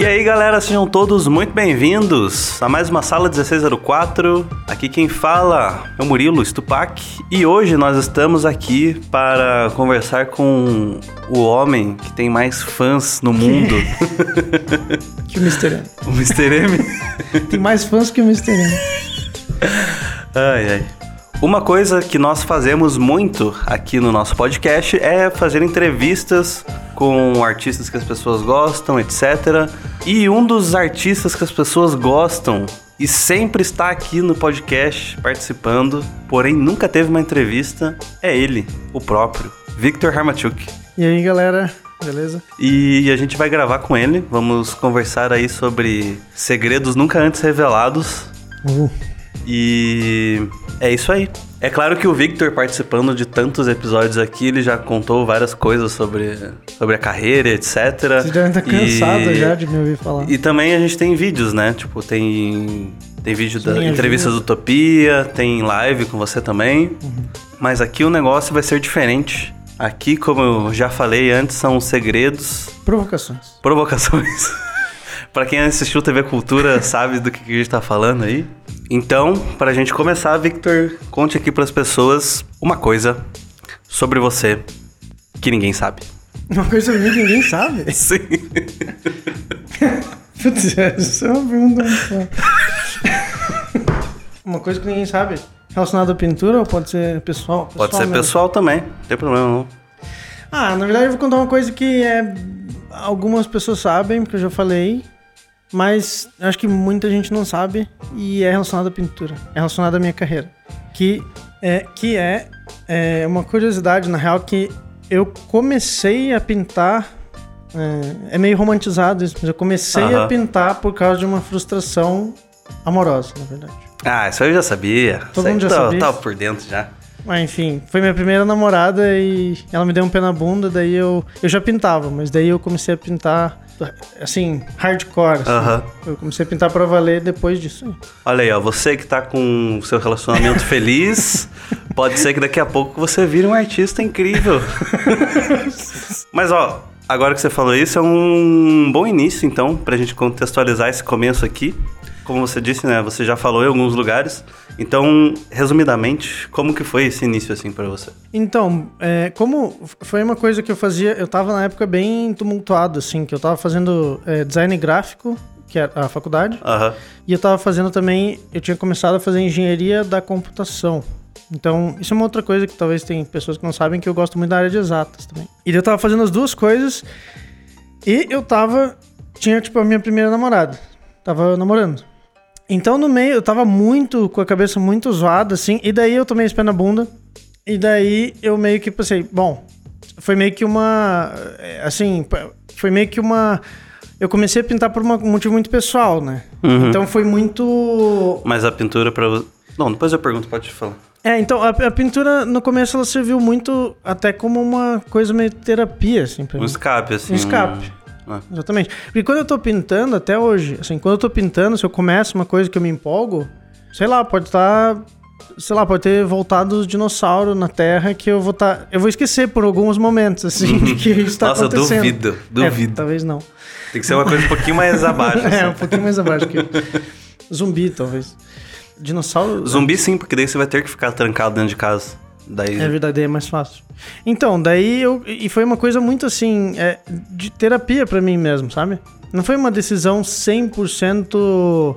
E aí, galera, sejam todos muito bem-vindos a mais uma sala 1604. Aqui quem fala é o Murilo Stupak e hoje nós estamos aqui para conversar com o homem que tem mais fãs no mundo. que o Mr. M. O Mr. M? tem mais fãs que o Mr. M. Ai, ai. Uma coisa que nós fazemos muito aqui no nosso podcast é fazer entrevistas com artistas que as pessoas gostam, etc. E um dos artistas que as pessoas gostam e sempre está aqui no podcast participando, porém nunca teve uma entrevista, é ele, o próprio, Victor Harmachuk. E aí, galera? Beleza? E a gente vai gravar com ele. Vamos conversar aí sobre segredos nunca antes revelados. Uh. E é isso aí. É claro que o Victor, participando de tantos episódios aqui, ele já contou várias coisas sobre, sobre a carreira, etc. Você já tá cansado e, já de me ouvir falar. E também a gente tem vídeos, né? Tipo, tem, tem vídeo da entrevista do Utopia, tem live com você também. Uhum. Mas aqui o negócio vai ser diferente. Aqui, como eu já falei antes, são segredos. Provocações. Provocações. para quem assistiu TV Cultura sabe do que a gente tá falando aí. Então, para a gente começar, Victor, conte aqui para as pessoas uma coisa sobre você que ninguém sabe. Uma coisa sobre mim que ninguém sabe? Sim. Putz, isso é uma pergunta Uma coisa que ninguém sabe. Relacionada à pintura ou pode ser pessoal? pessoal pode ser mesmo? pessoal também, não tem problema não. Ah, na verdade eu vou contar uma coisa que é algumas pessoas sabem, porque eu já falei, mas acho que muita gente não sabe e é relacionado à pintura, é relacionado à minha carreira. Que é, que é, é uma curiosidade, na real, que eu comecei a pintar. É, é meio romantizado isso, mas eu comecei uh -huh. a pintar por causa de uma frustração amorosa, na verdade. Ah, isso eu já sabia. Todo mundo já tá, sabia. Tava por dentro já. Mas enfim, foi minha primeira namorada e ela me deu um pé na bunda, daí eu. Eu já pintava, mas daí eu comecei a pintar assim, hardcore. Assim. Uh -huh. Eu comecei a pintar pra valer depois disso. Olha aí, ó, você que tá com o seu relacionamento feliz, pode ser que daqui a pouco você vire um artista incrível. Mas ó, agora que você falou isso, é um bom início então pra gente contextualizar esse começo aqui como você disse, né? Você já falou em alguns lugares. Então, resumidamente, como que foi esse início assim para você? Então, é, como foi uma coisa que eu fazia, eu tava na época bem tumultuado, assim, que eu tava fazendo é, design gráfico, que é a faculdade, uhum. e eu tava fazendo também, eu tinha começado a fazer engenharia da computação. Então, isso é uma outra coisa que talvez tem pessoas que não sabem que eu gosto muito da área de exatas também. E eu tava fazendo as duas coisas e eu tava tinha tipo a minha primeira namorada. Tava namorando. Então no meio eu tava muito com a cabeça muito zoada, assim, e daí eu tomei esse pé na bunda. E daí eu meio que pensei, bom, foi meio que uma. Eh, assim, foi meio que uma. Eu comecei a pintar por um motivo muito pessoal, né? Uhum. Então foi muito. Mas a pintura para. Não, depois eu pergunto, pode falar. É, então a, a, pintura no começo ela serviu muito até como uma coisa meio terapia, assim, pra um mim. escape, assim. Um escape. Ah. Exatamente. Porque quando eu tô pintando, até hoje, assim, quando eu tô pintando, se eu começo uma coisa que eu me empolgo, sei lá, pode estar. Tá, sei lá, pode ter voltado os dinossauros na Terra que eu vou estar. Tá, eu vou esquecer por alguns momentos, assim, de que isso tá Nossa, acontecendo. Nossa, duvido, duvido. É, talvez não. Tem que ser uma coisa um pouquinho mais abaixo. Assim. é, um pouquinho mais abaixo que Zumbi, talvez. Dinossauro. Zumbi sim, porque daí você vai ter que ficar trancado dentro de casa. Daí... É verdade, é mais fácil. Então, daí eu. E foi uma coisa muito assim. É, de terapia para mim mesmo, sabe? Não foi uma decisão 100%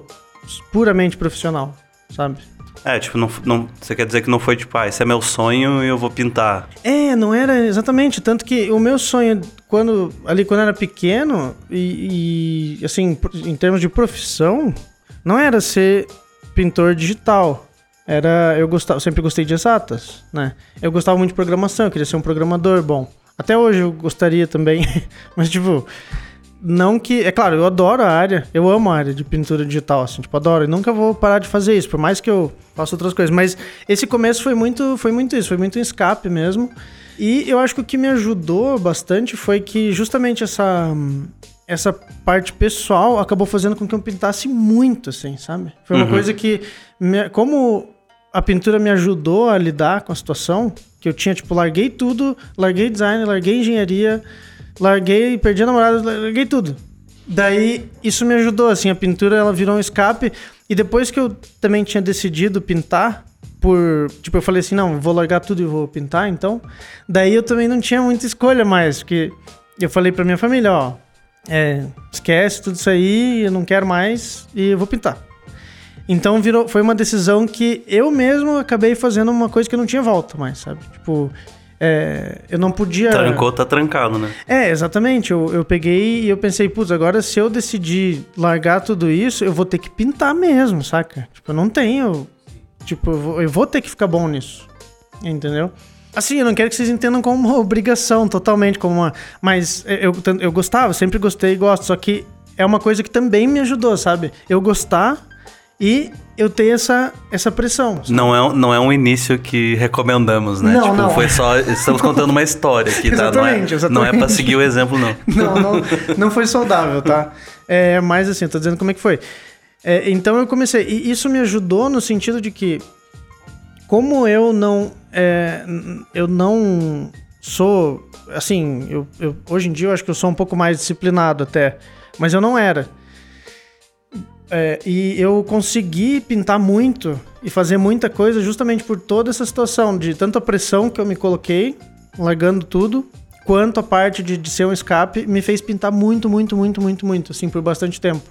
puramente profissional, sabe? É, tipo, não, não, você quer dizer que não foi tipo, ah, esse é meu sonho e eu vou pintar. É, não era exatamente. Tanto que o meu sonho, quando ali quando era pequeno, e, e assim, em termos de profissão, não era ser pintor digital era eu gostava, sempre gostei de exatas, né? Eu gostava muito de programação, eu queria ser um programador bom. Até hoje eu gostaria também, mas tipo, não que, é claro, eu adoro a área, eu amo a área de pintura digital, assim, tipo, adoro, e nunca vou parar de fazer isso, por mais que eu faça outras coisas, mas esse começo foi muito, foi muito isso, foi muito um escape mesmo. E eu acho que o que me ajudou bastante foi que justamente essa essa parte pessoal acabou fazendo com que eu pintasse muito, assim, sabe? Foi uma uhum. coisa que, como a pintura me ajudou a lidar com a situação, que eu tinha, tipo, larguei tudo, larguei design, larguei engenharia, larguei, perdi a namorada, larguei tudo. Daí isso me ajudou, assim, a pintura ela virou um escape. E depois que eu também tinha decidido pintar, por. Tipo, eu falei assim, não, vou largar tudo e vou pintar, então. Daí eu também não tinha muita escolha mais, porque eu falei pra minha família, ó, é, esquece tudo isso aí, eu não quero mais e eu vou pintar. Então virou, foi uma decisão que eu mesmo acabei fazendo uma coisa que não tinha volta mais, sabe? Tipo, é, eu não podia. Trancou, tá trancado, né? É, exatamente. Eu, eu peguei e eu pensei, putz, agora se eu decidir largar tudo isso, eu vou ter que pintar mesmo, saca? Tipo, eu não tenho. Tipo, eu vou, eu vou ter que ficar bom nisso. Entendeu? Assim, eu não quero que vocês entendam como uma obrigação, totalmente, como uma. Mas eu, eu gostava, sempre gostei e gosto, só que é uma coisa que também me ajudou, sabe? Eu gostar e eu ter essa, essa pressão. Não é, não é um início que recomendamos, né? Não, tipo, não. foi só. Estamos contando uma história aqui, tá? Exatamente, não, é, exatamente. não é pra seguir o exemplo, não. Não, não, não foi saudável, tá? É, mas assim, eu tô dizendo como é que foi. É, então eu comecei. E isso me ajudou no sentido de que, como eu não. é, eu não sou. Assim, eu, eu- hoje em dia eu acho que eu sou um pouco mais disciplinado até. Mas eu não era. É, e eu consegui pintar muito e fazer muita coisa justamente por toda essa situação de tanto a pressão que eu me coloquei, largando tudo, quanto a parte de, de ser um escape me fez pintar muito, muito, muito, muito, muito, assim, por bastante tempo.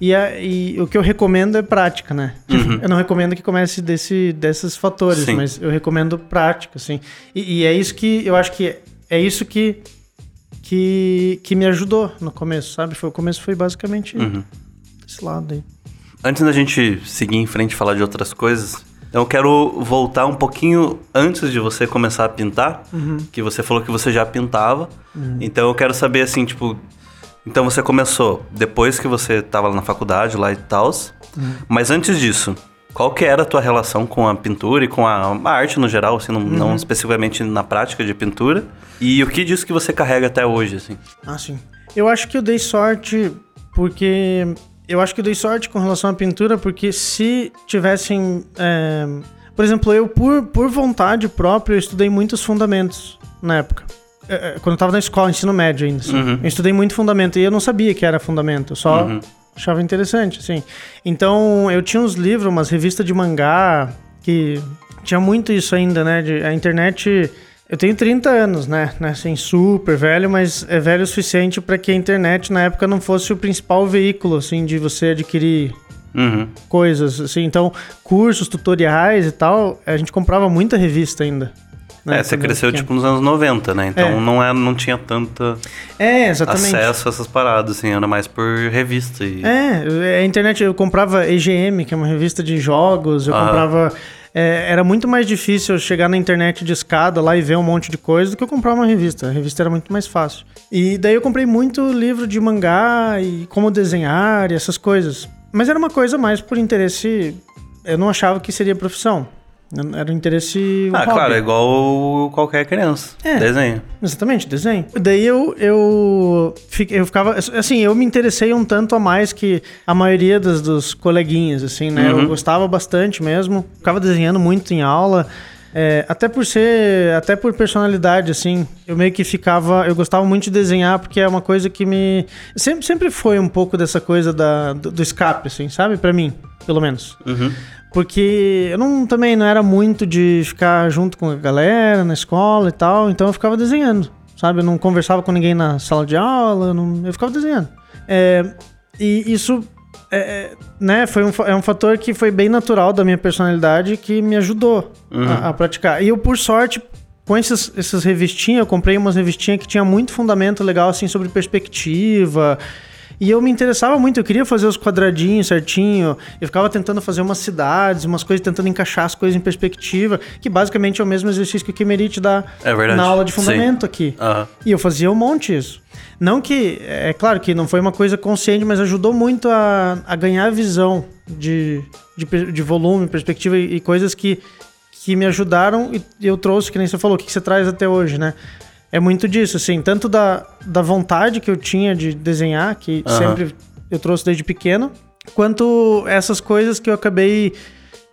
E, a- e o que eu recomendo é prática, né? Eu não recomendo que comece desse, desses fatores, Sim. mas eu recomendo prática, assim. E, e é isso que eu acho que é isso que, que, que me ajudou no começo, sabe? Foi, o começo foi basicamente Uhum. Esse lado aí. Antes da gente seguir em frente e falar de outras coisas, eu quero voltar um pouquinho antes de você começar a pintar, que você falou que você já pintava. Então eu quero saber assim, tipo, então você começou depois que você estava na faculdade lá e tal, mas antes disso, qual que era a tua relação com a pintura e com a, a arte no geral, assim, não, não especificamente na prática de pintura? E o que disso que você carrega até hoje, assim? Ah, sim. Eu acho que eu dei sorte porque. Eu acho que dei sorte com relação à pintura, porque se tivessem. é, Por exemplo, eu, por, por vontade própria, eu estudei muitos fundamentos na época. É, é, Quando eu tava na escola, ensino médio ainda. assim. Uhum. Eu estudei muito fundamento e eu não sabia que era fundamento, só Uhum. achava interessante, assim. Então, eu tinha uns livros, umas revistas de mangá, que tinha muito isso ainda, né? De, a internet. Eu tenho 30 anos, né? né? Assim, super velho, mas é velho o suficiente para que a internet na época não fosse o principal veículo, assim, de você adquirir Uhum. coisas, assim. Então, cursos, tutoriais e tal, a gente comprava muita revista ainda. né, É, você cresceu tipo nos anos 90, né? Então É. não, é, não tinha tanta É, acesso a essas paradas, assim, era mais por revista. E... É, a internet, eu comprava EGM, que é uma revista de jogos, eu Aham. comprava. É, era muito mais difícil eu chegar na internet de escada lá e ver um monte de coisa do que eu comprar uma revista. A revista era muito mais fácil. E daí eu comprei muito livro de mangá e como desenhar e essas coisas. Mas era uma coisa mais por interesse. Eu não achava que seria profissão. Era um interesse. um Ah, hobby. claro, é igual qualquer criança. É. Desenho. Exatamente, desenho. Daí eu, eu, eu ficava. Assim, eu me interessei um tanto a mais que a maioria dos, dos coleguinhas, assim, né? Uhum. Eu gostava bastante mesmo. Ficava desenhando muito em aula. é, até por ser. Até por personalidade, assim. Eu meio que ficava. Eu gostava muito de desenhar porque é uma coisa que me. Sempre, sempre foi um pouco dessa coisa da, do, do escape, assim, sabe? Pra mim, pelo menos. Uhum. Porque eu não, também não era muito de ficar junto com a galera na escola e tal, então eu ficava desenhando, sabe? Eu não conversava com ninguém na sala de aula, eu, não- eu ficava desenhando. É, e isso, é, é, né, foi um, é um fator que foi bem natural da minha personalidade que me ajudou a, a praticar. E eu, por sorte, com esses, essas revistinhas, eu comprei umas revistinhas que tinha muito fundamento legal, assim, sobre perspectiva. E eu me interessava muito, eu queria fazer os quadradinhos certinho. Eu ficava tentando fazer umas cidades, umas coisas, tentando encaixar as coisas em perspectiva, que basicamente é o mesmo exercício que o Kimerite dá É na aula de Sim. fundamento aqui. Aham. E eu fazia um monte isso. Não que, é claro que não foi uma coisa consciente, mas ajudou muito a, a ganhar visão de, de, de volume, perspectiva e, e coisas que, que me ajudaram e eu trouxe, que nem você falou, o que que você traz até hoje, né? É muito disso, assim, tanto da, da vontade que eu tinha de desenhar, que Aham. sempre eu trouxe desde pequeno, quanto essas coisas que eu acabei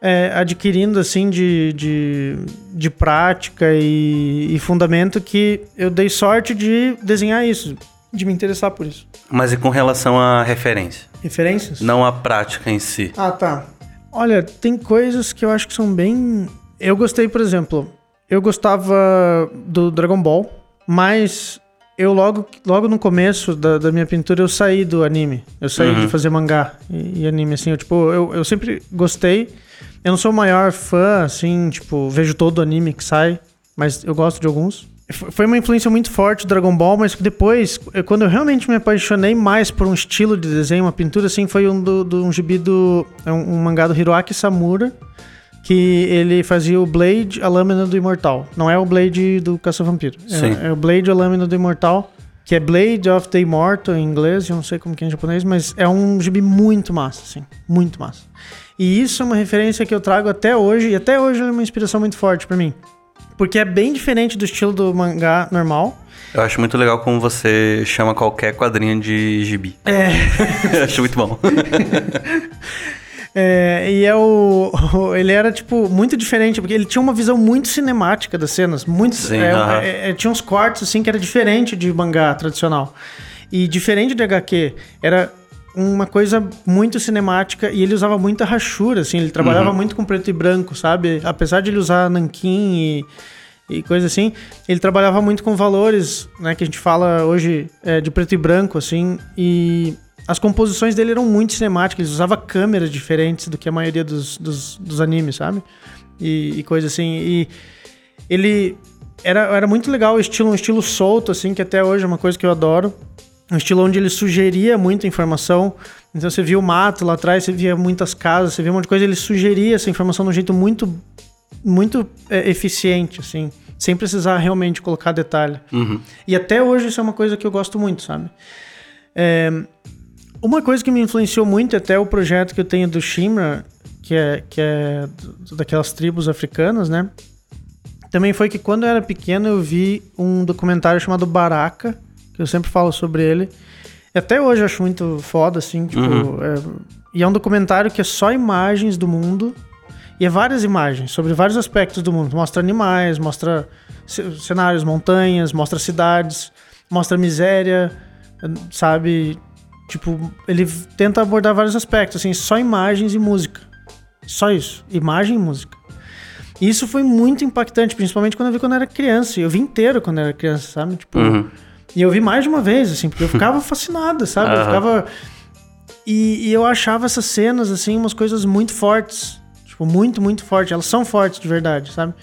é, adquirindo, assim, de, de, de prática e, e fundamento que eu dei sorte de desenhar isso. de me interessar por isso. Mas e com relação à referência? Referências? Não a prática em si. Ah, tá. Olha, tem coisas que eu acho que são bem. Eu gostei, por exemplo, eu gostava do Dragon Ball, mas eu logo, logo no começo da, da minha pintura eu saí do anime. Eu saí Uhum. de fazer mangá e, e anime, assim. Eu, tipo, eu, eu sempre gostei. Eu não sou o maior fã, assim, tipo, vejo todo anime que sai, mas eu gosto de alguns. Foi uma influência muito forte do Dragon Ball, mas depois, eu- quando eu realmente me apaixonei mais por um estilo de desenho, uma pintura, assim, foi um, do, do- um gibi do. é Um, um mangá do Hiroaki Samura, que ele fazia o Blade, a lâmina do Imortal. Não é o Blade do Caça-Vampiro. É, é o Blade, a lâmina do Imortal, que é Blade of the Immortal em inglês, eu não sei como que é em japonês, mas é um gibi muito massa, assim. Muito massa. E isso é uma referência que eu trago até hoje, e até hoje é uma inspiração muito forte pra mim. Porque é bem diferente do estilo do mangá normal. Eu acho muito legal como você chama qualquer quadrinho de gibi. É. Acho muito bom. É, e é o, Ele era, tipo, muito diferente, porque ele tinha uma visão muito cinemática das cenas. Muito. Sim, é, é, é, tinha uns cortes, assim, que era diferente de mangá tradicional. E diferente de HQ, era uma coisa muito cinemática e ele usava muita rachura, assim, ele trabalhava Uhum. muito com preto e branco, sabe? Apesar de ele usar nanquim e, e coisa assim, ele trabalhava muito com valores, né, que a gente fala hoje é, de preto e branco, assim, e as composições dele eram muito cinemáticas, ele usava câmeras diferentes do que a maioria dos, dos, dos animes, sabe? E, e coisa assim, e ele era, era muito legal o estilo, um estilo solto, assim, que até hoje é uma coisa que eu adoro. Um estilo onde ele sugeria muita informação. Então você via o mato lá atrás, você via muitas casas, você via um monte de coisa, ele sugeria essa informação de um jeito muito, muito é, eficiente, assim, sem precisar realmente colocar detalhe. Uhum. E até hoje isso é uma coisa que eu gosto muito, sabe? É, uma coisa que me influenciou muito, até o projeto que eu tenho do Shimra, que é, que é daquelas tribos africanas, né? Também foi que quando eu era pequeno eu vi um documentário chamado Baraka, que eu sempre falo sobre ele. E até hoje eu acho muito foda, assim, tipo. Uhum. é- e é um documentário que é só imagens do mundo. E é várias imagens sobre vários aspectos do mundo. Mostra animais, mostra ce- cenários, montanhas, mostra cidades, mostra miséria, sabe? Tipo, ele tenta abordar vários aspectos, assim, só imagens e música. Só isso. Imagem e música. E isso foi muito impactante, principalmente quando eu vi quando eu era criança. Eu vi inteiro quando eu era criança, sabe? Tipo, Uhum. e eu vi mais de uma vez, assim, porque eu ficava fascinado, sabe? Eu Aham. ficava. E, e eu achava essas cenas, assim, umas coisas muito fortes. Tipo, muito, muito fortes. Elas são fortes de verdade, sabe?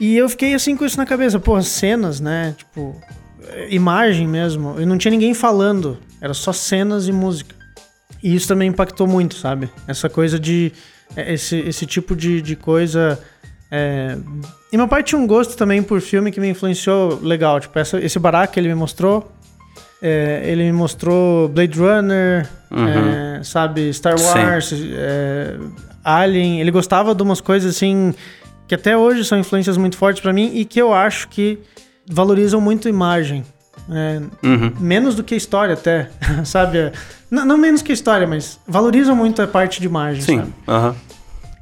E eu fiquei assim com isso na cabeça. Pô, cenas, né? Tipo, imagem mesmo. E não tinha ninguém falando. Era só cenas e música. E isso também impactou muito, sabe? Essa coisa de. eh, Esse, esse tipo de, de coisa. é, E meu pai tinha um gosto também por filme que me influenciou legal. Tipo, essa, esse barato que ele me mostrou. é, ele me mostrou Blade Runner, Uhum. é, sabe? Star. Wars, é, Alien. Ele gostava de umas coisas assim. Que até hoje são influências muito fortes pra mim e que eu acho que valorizam muito a imagem. É, Uhum. menos do que a história até, sabe? Não, não menos que a história, mas valorizam muito a parte de imagem, Sim. sabe? Aham.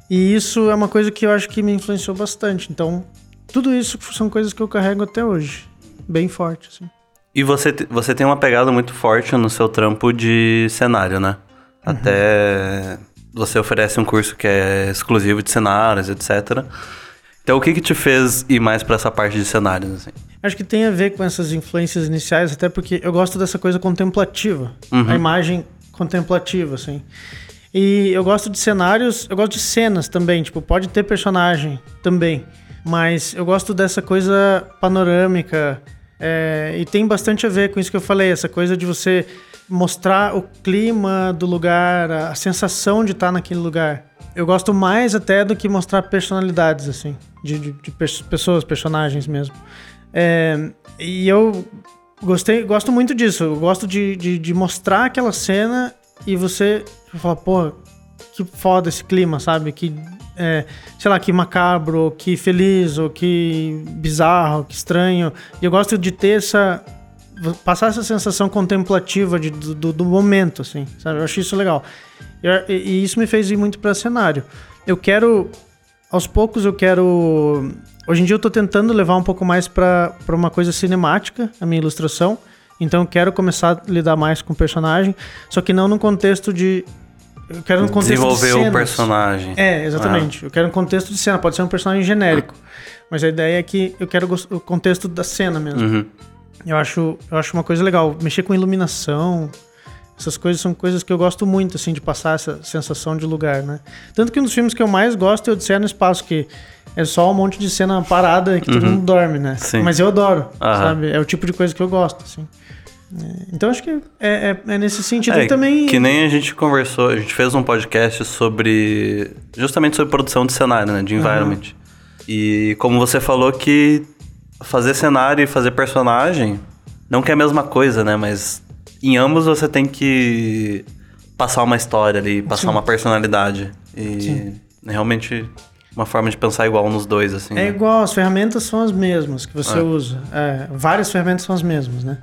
E isso é uma coisa que eu acho que me influenciou bastante. Então, tudo isso são coisas que eu carrego até hoje. Bem forte, assim. E você, você tem uma pegada muito forte no seu trampo de cenário, né? Até você oferece um curso que é exclusivo de cenários, etc. Então, o que que te fez ir mais pra essa parte de cenários, assim? Acho que tem a ver com essas influências iniciais, até porque eu gosto dessa coisa contemplativa. Uhum. A imagem contemplativa, assim. E eu gosto de cenários, eu gosto de cenas também, tipo, pode ter personagem também. Mas eu gosto dessa coisa panorâmica. é, e tem bastante a ver com isso que eu falei, essa coisa de você mostrar o clima do lugar, a, sensação de estar naquele lugar. Eu gosto mais até do que mostrar personalidades, assim, de, de- de pessoas, personagens mesmo. É, e eu gostei, gosto muito disso. Eu gosto de, de, de mostrar aquela cena e você falar, pô, que foda esse clima, sabe? Que, é, sei lá, que macabro, que feliz, ou que bizarro, que estranho. E eu gosto de ter essa. passar essa sensação contemplativa de, do, do- momento, assim, sabe? Eu acho isso legal. E, e isso me fez ir muito pra cenário. Eu quero. Aos poucos eu quero. Hoje em dia eu tô tentando levar um pouco mais pra pra uma coisa cinemática, a minha ilustração. Então eu quero começar a lidar mais com o personagem, só que não no contexto de. Eu quero no contexto Desenvolver de o cenas. personagem. É, exatamente. Eu quero um contexto de cena, pode ser um personagem genérico. Mas a ideia é que eu quero o contexto da cena mesmo. Uhum. Eu acho, eu acho uma coisa legal. Mexer com iluminação, essas coisas são coisas que eu gosto muito, assim, de passar essa sensação de lugar, né? Tanto que um dos filmes que eu mais gosto é o no Espaço, que é só um monte de cena parada que todo mundo dorme, né? Sim. Mas eu adoro, Aham. sabe? É o tipo de coisa que eu gosto, assim. É, então acho que é, é- é nesse sentido. É, também. que nem a gente conversou, a gente fez um podcast sobre. justamente sobre produção de cenário, né? De environment. E como você falou que fazer cenário e fazer personagem não que é a mesma coisa, né? Mas em ambos você tem que passar uma história ali, passar Sim. uma personalidade. E Sim. realmente uma forma de pensar igual nos dois, assim. É né? igual, as ferramentas são as mesmas que você É. usa. É, várias ferramentas são as mesmas, né?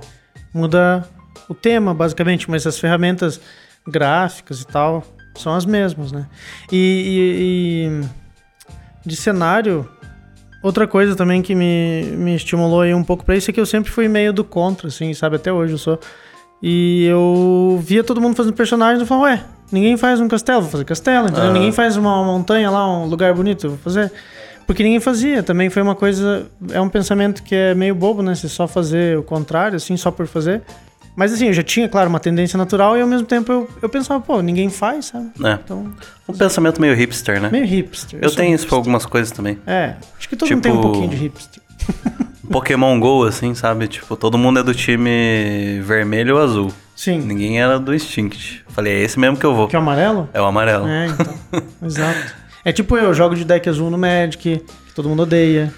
Muda o tema, basicamente, mas as ferramentas gráficas e tal são as mesmas, né? E, e- e de cenário, outra coisa também que me, me estimulou aí um pouco pra isso é que eu sempre fui meio do contra, assim, sabe? Até hoje eu sou. E eu via todo mundo fazendo personagem e eu falava, ué, ninguém faz um castelo, vou fazer castelo, entendeu? Aham. Ninguém faz uma montanha lá, um lugar bonito, eu vou fazer. Porque ninguém fazia, também foi uma coisa, é um pensamento que é meio bobo, né? Você só fazer o contrário, assim, só por fazer. Mas assim, eu já tinha, claro, uma tendência natural e ao mesmo tempo eu, eu pensava, pô, ninguém faz, sabe? É. Então, Um pensamento meio hipster, né? meio hipster. Eu sou tenho isso hipster. pra algumas coisas também. É, acho que todo mundo tem um Tipo- pouquinho de hipster. Pokémon GO, assim, sabe? Tipo, todo mundo é do time vermelho ou azul. Sim. Ninguém era do Instinct. Falei, é esse mesmo que eu vou. Que é o amarelo? É o amarelo. É, então. Exato. É tipo eu, jogo de deck azul no Magic, que todo mundo odeia.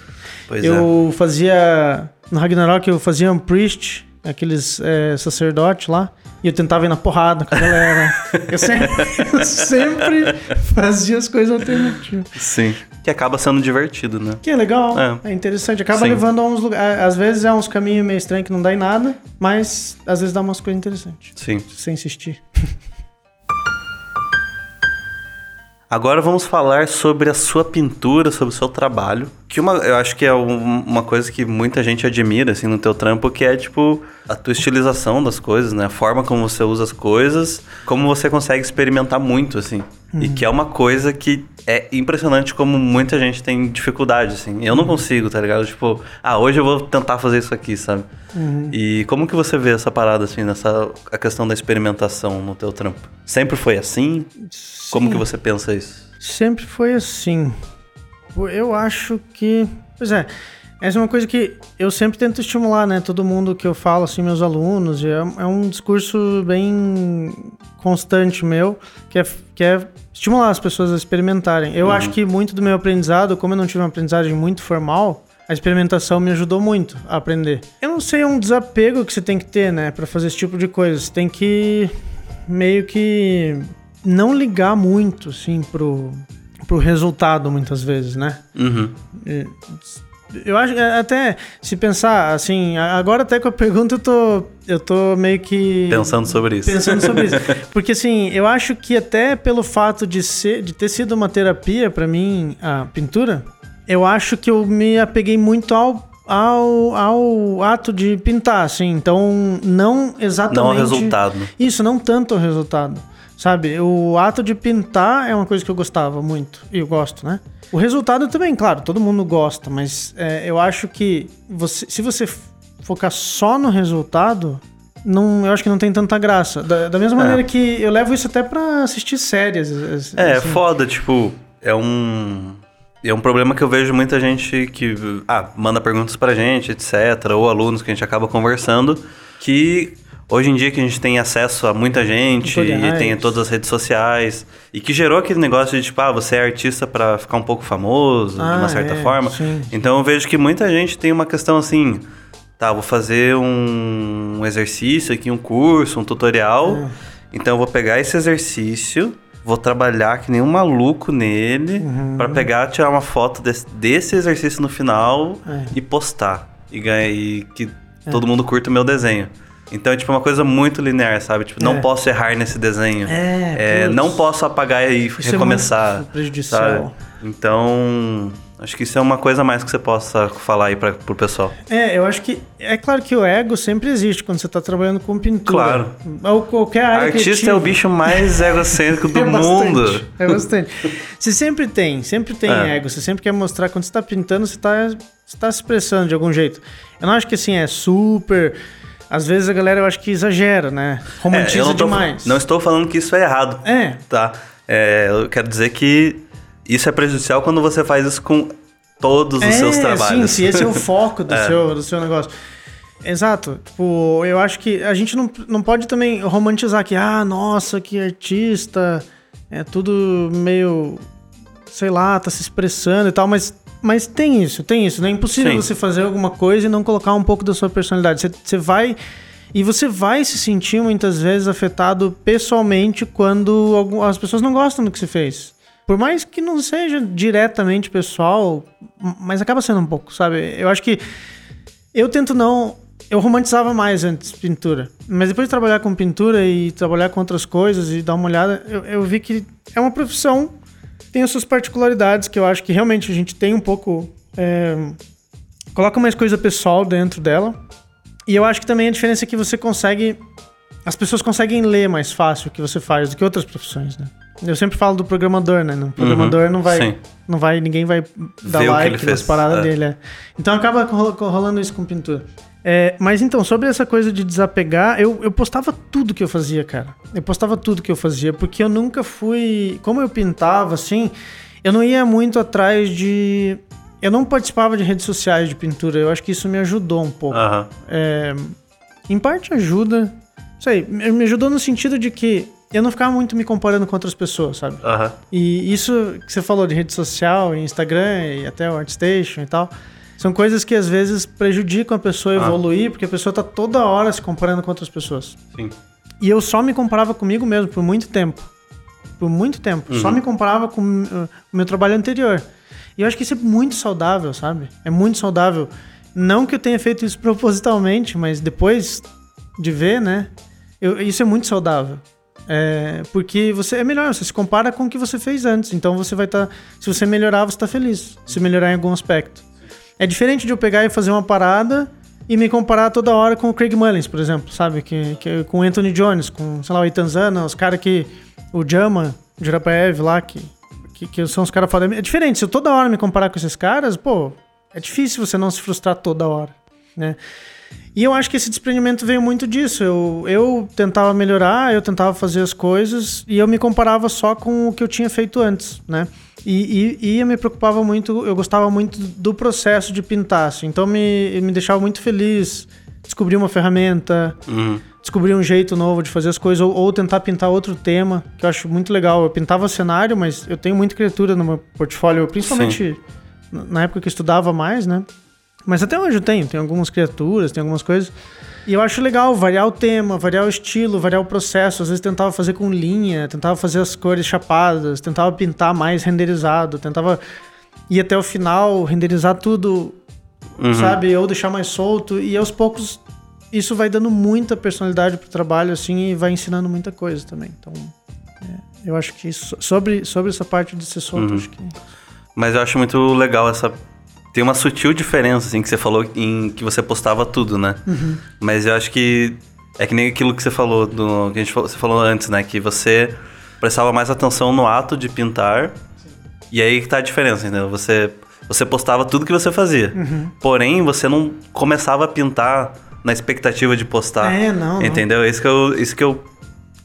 Pois é. eu fazia. No Ragnarok eu fazia um priest, aqueles é, sacerdotes lá. E eu tentava ir na porrada com a galera. eu, sempre, sempre fazia as coisas alternativas. Sim. Que acaba sendo divertido, né? Que é legal, É. é, interessante. Acaba Sim. levando a uns lugares. Às vezes é uns caminhos meio estranhos que não dá em nada, mas às vezes dá umas coisas interessantes. Sim. Se você insistir. Agora vamos falar sobre a sua pintura, sobre o seu trabalho. Que uma, eu acho que é um- uma coisa que muita gente admira, assim, no teu trampo, que é, tipo, a tua estilização das coisas, né? A forma como você usa as coisas, como você consegue experimentar muito, assim. E que é uma coisa que é impressionante como muita gente tem dificuldade, assim. Eu não consigo, tá ligado? Tipo, ah, hoje eu vou tentar fazer isso aqui, sabe? E como que você vê essa parada, assim, nessa a questão da experimentação no teu trampo? Sempre foi assim? Como Sim. que você pensa isso? Sempre foi assim. Eu acho que. Pois é. Essa é uma coisa que eu sempre tento estimular, né? Todo mundo que eu falo, assim, meus alunos. e É, é um discurso bem constante meu, que é, que é estimular as pessoas a experimentarem. Eu acho que muito do meu aprendizado, como eu não tive uma aprendizagem muito formal, a experimentação me ajudou muito a aprender. Eu não sei, é um desapego que você tem que ter, né? Pra fazer esse tipo de coisa. Você tem que meio que não ligar muito, assim, pro, pro resultado, muitas vezes, né? Uhum. Eu acho que até se pensar assim, agora até com a pergunta eu tô, eu tô meio que Pensando sobre isso. pensando sobre isso. Porque assim, eu acho que até pelo fato de ser de ter sido uma terapia pra mim a pintura, eu acho que eu me apeguei muito ao ao, ao ato de pintar, assim. Então, não exatamente Não ao resultado. isso, não tanto o resultado. Sabe, o ato de pintar é uma coisa que eu gostava muito. E eu gosto, né? O resultado também, claro, todo mundo gosta, mas é, eu acho que você, se você focar só no resultado, não, eu acho que não tem tanta graça. Da, da mesma É. maneira que eu levo isso até pra assistir séries. É, assim. foda, tipo, é um. É um problema que eu vejo muita gente que ah, manda perguntas pra gente, etc., ou alunos que a gente acaba conversando, que hoje em dia que a gente tem acesso a muita gente e tem todas as redes sociais, e que gerou aquele negócio de tipo, ah, você é artista pra ficar um pouco famoso, de Ah, uma certa é, forma. sim. Então eu vejo que muita gente tem uma questão assim, tá, vou fazer um exercício aqui, um curso, um tutorial. É. Então eu vou pegar esse exercício, vou trabalhar que nem um maluco nele, Uhum. pra pegar, tirar uma foto desse, desse exercício no final É. e postar. E ganhar e que todo mundo curta o meu desenho. Então é tipo uma coisa muito linear, sabe? Tipo, não É. posso errar nesse desenho. É, É, não posso apagar e Isso é recomeçar. muito prejudicial. sabe? Então, Acho que isso é uma coisa a mais que você possa falar aí pra, pro pessoal. É, eu acho que. É claro que o ego sempre existe quando você tá trabalhando com pintura. Claro. Ou qualquer área Artista criativa. é o bicho mais egocêntrico do É bastante, mundo. É bastante. Você sempre tem, sempre tem É. ego. Você sempre quer mostrar. Quando você tá pintando, você tá, você tá se expressando de algum jeito. Eu não acho que assim é super. Às vezes a galera eu acho que exagera, né? É, Romantiza eu não, tô- demais. não estou falando que isso é errado, É, tá? É, eu quero dizer que isso é prejudicial quando você faz isso com todos os é, seus trabalhos. Sim, se esse é o foco do, É. seu, do seu negócio. Exato. Tipo, eu acho que a gente não, não pode também romantizar que, ah, nossa, que artista, é tudo meio, sei lá, tá se expressando e tal, mas, mas tem isso, tem isso. Não é impossível Sim. você fazer alguma coisa e não colocar um pouco da sua personalidade. Você, você vai. E você vai se sentir muitas vezes afetado pessoalmente quando algum- as pessoas não gostam do que você fez. Por mais que não seja diretamente pessoal, mas acaba sendo um pouco, sabe? Eu acho que eu tento não. Eu romantizava mais antes pintura. Mas depois de trabalhar com pintura e trabalhar com outras coisas e dar uma olhada, eu, eu vi que é uma profissão, tem as suas particularidades, que eu acho que realmente a gente tem um pouco. é, coloca mais coisa pessoal dentro dela. E eu acho que também a diferença é que você consegue. As pessoas conseguem ler mais fácil o que você faz do que outras profissões, né? Eu sempre falo do programador, né? O programador não vai. Sim. Não vai. Ninguém vai dar que like nas paradas é. dele. é. Então acaba ro- rolando isso com pintura. É, mas então, sobre essa coisa de desapegar, eu, eu postava tudo que eu fazia, cara. Eu postava tudo que eu fazia, porque eu nunca fui. Como eu pintava, assim, eu não ia muito atrás de. Eu não participava de redes sociais de pintura. Eu acho que isso me ajudou um pouco. Aham. É, em parte ajuda. Não sei, me ajudou no sentido de que eu não ficava muito me comparando com outras pessoas, sabe? Aham. E isso que você falou de rede social, Instagram e até o ArtStation e tal, são coisas que às vezes prejudicam a pessoa a Ah. evoluir, porque a pessoa tá toda hora se comparando com outras pessoas. Sim. E eu só me comparava comigo mesmo por muito tempo. Por muito tempo. Só me comparava com uh, o meu trabalho anterior. E eu acho que isso é muito saudável, sabe? É muito saudável. Não que eu tenha feito isso propositalmente, mas depois de ver, né? eu- isso é muito saudável. É, porque você é melhor, você se compara com o que você fez antes. Então você vai estar. se você melhorar, você tá feliz. Se melhorar em algum aspecto. É diferente de eu pegar e fazer uma parada e me comparar toda hora com o Craig Mullins, por exemplo, sabe? Que, que, com o Anthony Jones, com, sei lá, o Ethan Zana, os caras que. O Jama, o Jurapaev lá, que, que, que são os caras foda. É diferente, se eu toda hora me comparar com esses caras, pô, é difícil você não se frustrar toda hora, né? E eu acho que esse desprendimento veio muito disso. Eu, eu tentava melhorar, eu tentava fazer as coisas e eu me comparava só com o que eu tinha feito antes, né? E, e, e eu me preocupava muito, eu gostava muito do processo de pintar, assim. Então me, me deixava muito feliz descobrir uma ferramenta, Uhum. descobrir um jeito novo de fazer as coisas, ou, ou tentar pintar outro tema, que eu acho muito legal. Eu pintava cenário, mas eu tenho muita criatura no meu portfólio, principalmente na na época que eu estudava mais, né? Mas até hoje eu tenho, tem algumas criaturas, tem algumas coisas. E eu acho legal variar o tema, variar o estilo, variar o processo. Às vezes tentava fazer com linha, tentava fazer as cores chapadas, tentava pintar mais renderizado, tentava ir até o final, renderizar tudo, Uhum. sabe? Ou deixar mais solto. E aos poucos isso vai dando muita personalidade pro trabalho, assim, e vai ensinando muita coisa também. Então, é, eu acho que so- sobre, sobre essa parte de ser solto, Uhum. acho que. Mas eu acho muito legal essa. Tem uma sutil diferença, assim, que você falou em que você postava tudo, né? Uhum. Mas eu acho que é que nem aquilo que você falou, do, que a gente falou, você falou antes, né? Que você prestava mais atenção no ato de pintar. E aí que tá a diferença, entendeu? Você, você postava tudo que você fazia. Uhum. Porém, você não começava a pintar na expectativa de postar. É, não, não. Entendeu? Isso que eu. Isso que eu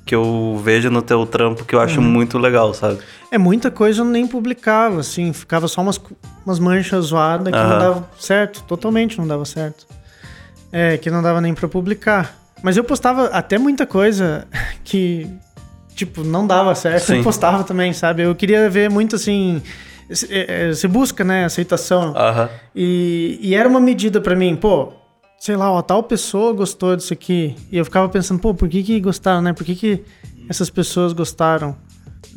que eu vejo no teu trampo que eu acho Uhum. muito legal, sabe? É, muita coisa eu nem publicava, assim, ficava só umas, umas manchas zoadas que não Aham. dava certo, totalmente não dava certo. É, que não dava nem pra publicar. Mas eu postava até muita coisa que, tipo, não dava certo, Sim. eu postava também, sabe? Eu queria ver muito, assim, c- é, é, você busca, né, aceitação. Aham. E, e era uma medida pra mim, pô, sei lá, ó, tal pessoa gostou disso aqui. E eu ficava pensando, pô, por que que gostaram, né? Por que que essas pessoas gostaram?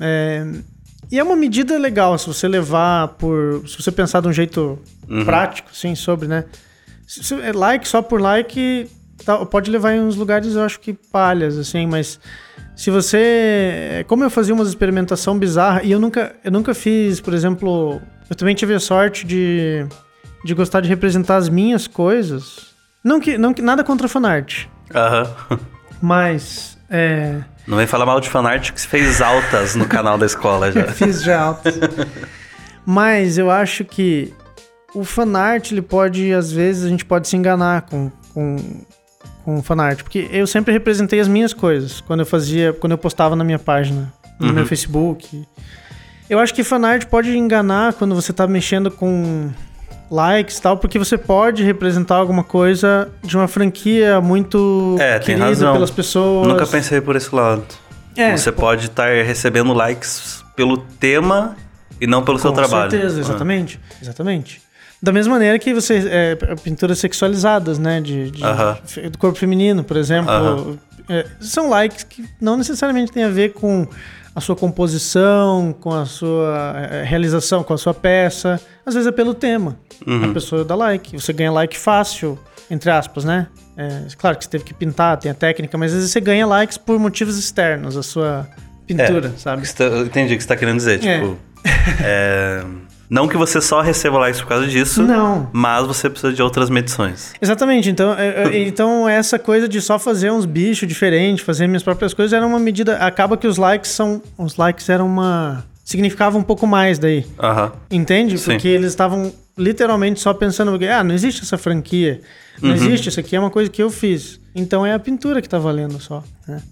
É, e é uma medida legal se você levar por. Se você pensar de um jeito Uhum. prático, assim, sobre, né? Se, é like só por like tá- pode levar em uns lugares, eu acho que palhas, assim, mas se você. Como eu fazia uma experimentação bizarra, e eu nunca, eu nunca fiz, por exemplo, eu também tive a sorte de, de gostar de representar as minhas coisas. Não que, não que nada contra fanart, Aham. mas é, Não vem falar mal de fanart que você fez altas no canal da escola já. fiz já altas. mas eu acho que o fanart, ele pode, às vezes, a gente pode se enganar com, com, com o fanart. Porque eu sempre representei as minhas coisas quando eu fazia, quando eu postava na minha página, no meu Facebook. Eu acho que fanart pode enganar quando você tá mexendo com likes e tal, porque você pode representar alguma coisa de uma franquia muito É, querida pelas pessoas. Nunca pensei por esse lado. É, você pode estar recebendo likes pelo tema e não pelo seu Com trabalho. certeza, Ah. exatamente. Exatamente. Da mesma maneira que você. É, pinturas sexualizadas, né? De, de- fe- do corpo feminino, por exemplo. Aham. É, são likes que não necessariamente têm a ver com a sua composição, com a sua é, realização, com a sua peça. Às vezes é pelo tema. Uhum. A pessoa dá like. Você ganha like fácil, entre aspas, né? É, claro que você teve que pintar, tem a técnica, mas às vezes você ganha likes por motivos externos, a sua pintura, É, sabe? Tá- eu entendi o que você tá querendo dizer. É. Tipo, é, não que você só receba likes por causa disso, Não. mas você precisa de outras medições. Exatamente, então, é, é, então essa coisa de só fazer uns bichos diferentes, fazer minhas próprias coisas, era uma medida. Acaba que os likes são. Os likes eram uma. significavam um pouco mais daí. Aham. Entende? Sim. Porque eles estavam literalmente só pensando, ah, não existe essa franquia. Não Uhum. existe, isso aqui é uma coisa que eu fiz. Então é a pintura que tá valendo só. né?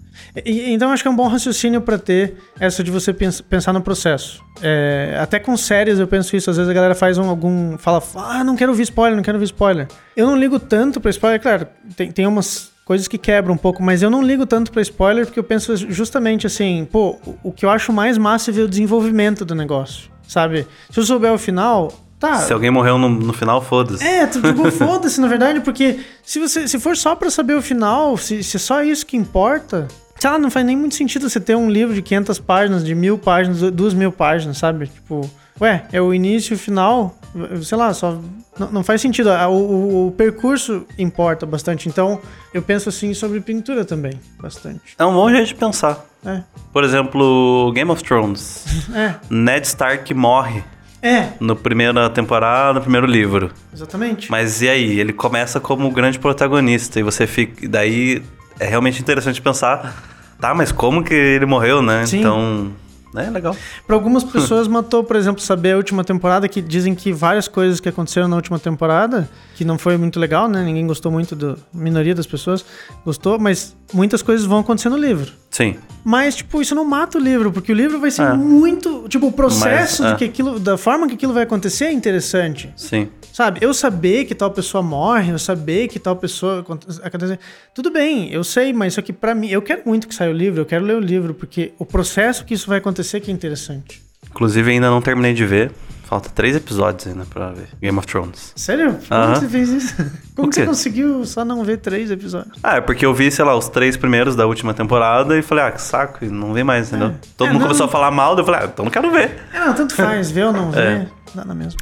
E- então acho que é um bom raciocínio para ter essa de você pens- pensar no processo. É, até com séries eu penso isso. Às vezes a galera faz um, algum. fala, ah, não quero ouvir spoiler, não quero ouvir spoiler. Eu não ligo tanto pra spoiler, claro, tem, tem umas coisas que quebram um pouco, mas eu não ligo tanto pra spoiler porque eu penso justamente assim, pô, o- o que eu acho mais massa é ver o desenvolvimento do negócio, sabe? Se eu souber o final, tá. Se alguém morreu no, no final, foda-se. É, tipo, foda-se, na verdade, porque se você se for só pra saber o final, se, se é só isso que importa, sei lá, não faz nem muito sentido você ter um livro de 500 páginas, de mil páginas, duas mil páginas, sabe? Tipo, ué, é o início e o final, sei lá, só. Não, não faz sentido. O, o- o percurso importa bastante. Então, eu penso assim sobre pintura também, bastante. É um bom jeito de pensar. É. Por exemplo, Game of Thrones. É, Ned Stark morre é, no primeira temporada, no primeiro livro. exatamente. Mas e aí? Ele começa como o grande protagonista e você fica. Daí é realmente interessante pensar. Tá, mas como que ele morreu, né? Sim. Então. É legal. Para algumas pessoas matou, por exemplo, saber a última temporada, que dizem que várias coisas que aconteceram na última temporada, que não foi muito legal, né? Ninguém gostou muito, do, a minoria das pessoas gostou, mas muitas coisas vão acontecer no livro. Sim. Mas, tipo, isso não mata o livro, porque o livro vai ser É. muito. Tipo, o processo Mas, é. que aquilo. Da forma que aquilo vai acontecer é interessante. Sim. Sabe? Eu saber que tal pessoa morre, eu saber que tal pessoa acontece. Tudo bem, eu sei, mas só que pra mim, eu quero muito que saia o livro, eu quero ler o livro, porque o processo que isso vai acontecer que é interessante. Inclusive, ainda não terminei de ver. Falta três episódios ainda pra ver. Game of Thrones. Sério? Como Aham. que você fez isso? Como você conseguiu só não ver três episódios? Ah, é porque eu vi, sei lá, os três primeiros da última temporada e falei, ah, que saco, e não vem mais, entendeu? Todo É, mundo não. começou a falar mal, eu falei, ah, então não quero ver. É, não, tanto faz, ver ou não ver, É. nada mesmo.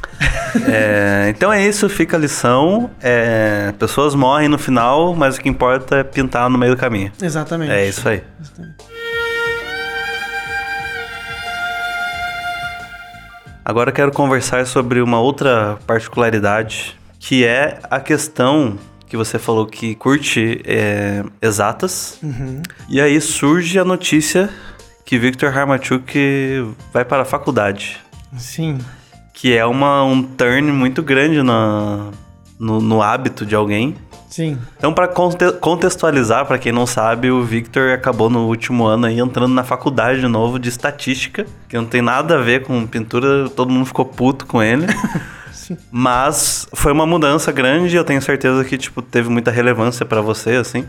É, então é isso, fica a lição. É, pessoas morrem no final, mas o que importa é pintar no meio do caminho. Exatamente. É isso aí. Agora eu quero conversar sobre uma outra particularidade, que é a questão que você falou que curte é, exatas. Uhum. E aí surge a notícia que Victor Harmachuk vai para a faculdade. Sim. Que é uma, um turn muito grande na, no, no hábito de alguém. Sim. Então, para contextualizar, para quem não sabe, o Victor acabou no último ano aí entrando na faculdade de novo de estatística, que não tem nada a ver com pintura, todo mundo ficou puto com ele. Sim. Mas foi uma mudança grande, eu tenho certeza que tipo teve muita relevância para você assim,